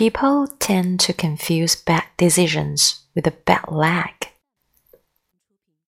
People tend to confuse bad decisions with a bad leg.